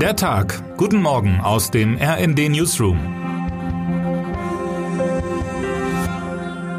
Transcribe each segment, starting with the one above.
Der Tag. Guten Morgen aus dem RND Newsroom.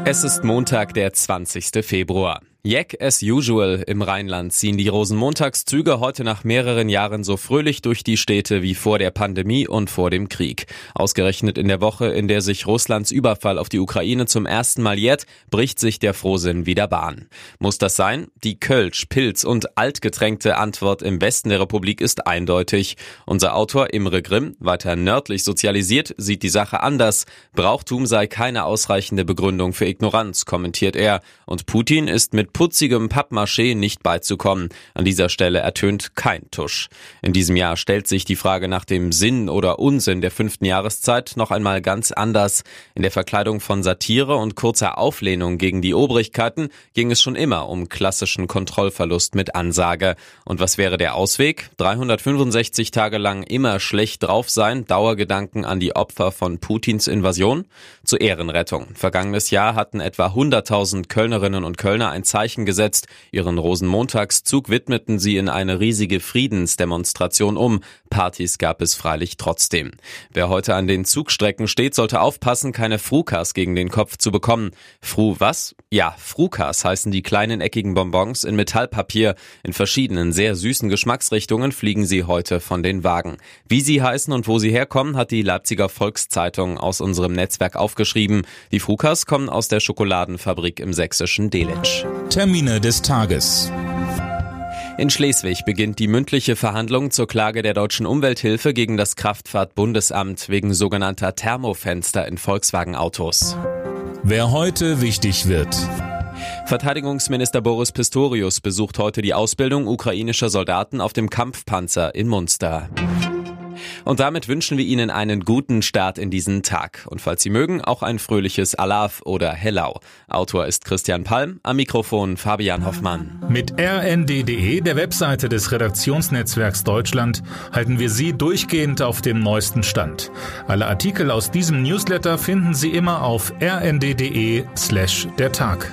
Es ist Montag, der 20. Februar. Jack as usual im Rheinland ziehen die Rosenmontagszüge heute nach mehreren Jahren so fröhlich durch die Städte wie vor der Pandemie und vor dem Krieg. Ausgerechnet in der Woche, in der sich Russlands Überfall auf die Ukraine zum ersten Mal jährt, bricht sich der Frohsinn wieder Bahn. Muss das sein? Die Kölsch, Pilz und altgetränkte Antwort im Westen der Republik ist eindeutig. Unser Autor Imre Grimm, weiter nördlich sozialisiert, sieht die Sache anders. Brauchtum sei keine ausreichende Begründung für Ignoranz, kommentiert er. Und Putin ist mit putzigem Pappmaché nicht beizukommen. An dieser Stelle ertönt kein Tusch. In diesem Jahr stellt sich die Frage nach dem Sinn oder Unsinn der fünften Jahreszeit noch einmal ganz anders. In der Verkleidung von Satire und kurzer Auflehnung gegen die Obrigkeiten ging es schon immer um klassischen Kontrollverlust mit Ansage. Und was wäre der Ausweg? 365 Tage lang immer schlecht drauf sein, Dauergedanken an die Opfer von Putins Invasion? Zur Ehrenrettung. Vergangenes Jahr hatten etwa 100.000 Kölnerinnen und Kölner ein Zeichen Zeichen gesetzt. Ihren Rosenmontagszug widmeten sie in eine riesige Friedensdemonstration um. Partys gab es freilich trotzdem. Wer heute an den Zugstrecken steht, sollte aufpassen, keine Frukas gegen den Kopf zu bekommen. Fru was? Ja, Frukas heißen die kleinen eckigen Bonbons in Metallpapier. In verschiedenen sehr süßen Geschmacksrichtungen fliegen sie heute von den Wagen. Wie sie heißen und wo sie herkommen, hat die Leipziger Volkszeitung aus unserem Netzwerk aufgeschrieben. Die Frukas kommen aus der Schokoladenfabrik im sächsischen Delitzsch. Termine des Tages. In Schleswig beginnt die mündliche Verhandlung zur Klage der deutschen Umwelthilfe gegen das Kraftfahrtbundesamt wegen sogenannter Thermofenster in Volkswagen-Autos. Wer heute wichtig wird. Verteidigungsminister Boris Pistorius besucht heute die Ausbildung ukrainischer Soldaten auf dem Kampfpanzer in Munster. Und damit wünschen wir Ihnen einen guten Start in diesen Tag. Und falls Sie mögen, auch ein fröhliches Alaf oder Hellau. Autor ist Christian Palm, am Mikrofon Fabian Hoffmann. Mit rnd.de, der Webseite des Redaktionsnetzwerks Deutschland, halten wir Sie durchgehend auf dem neuesten Stand. Alle Artikel aus diesem Newsletter finden Sie immer auf rnd.de slash der Tag.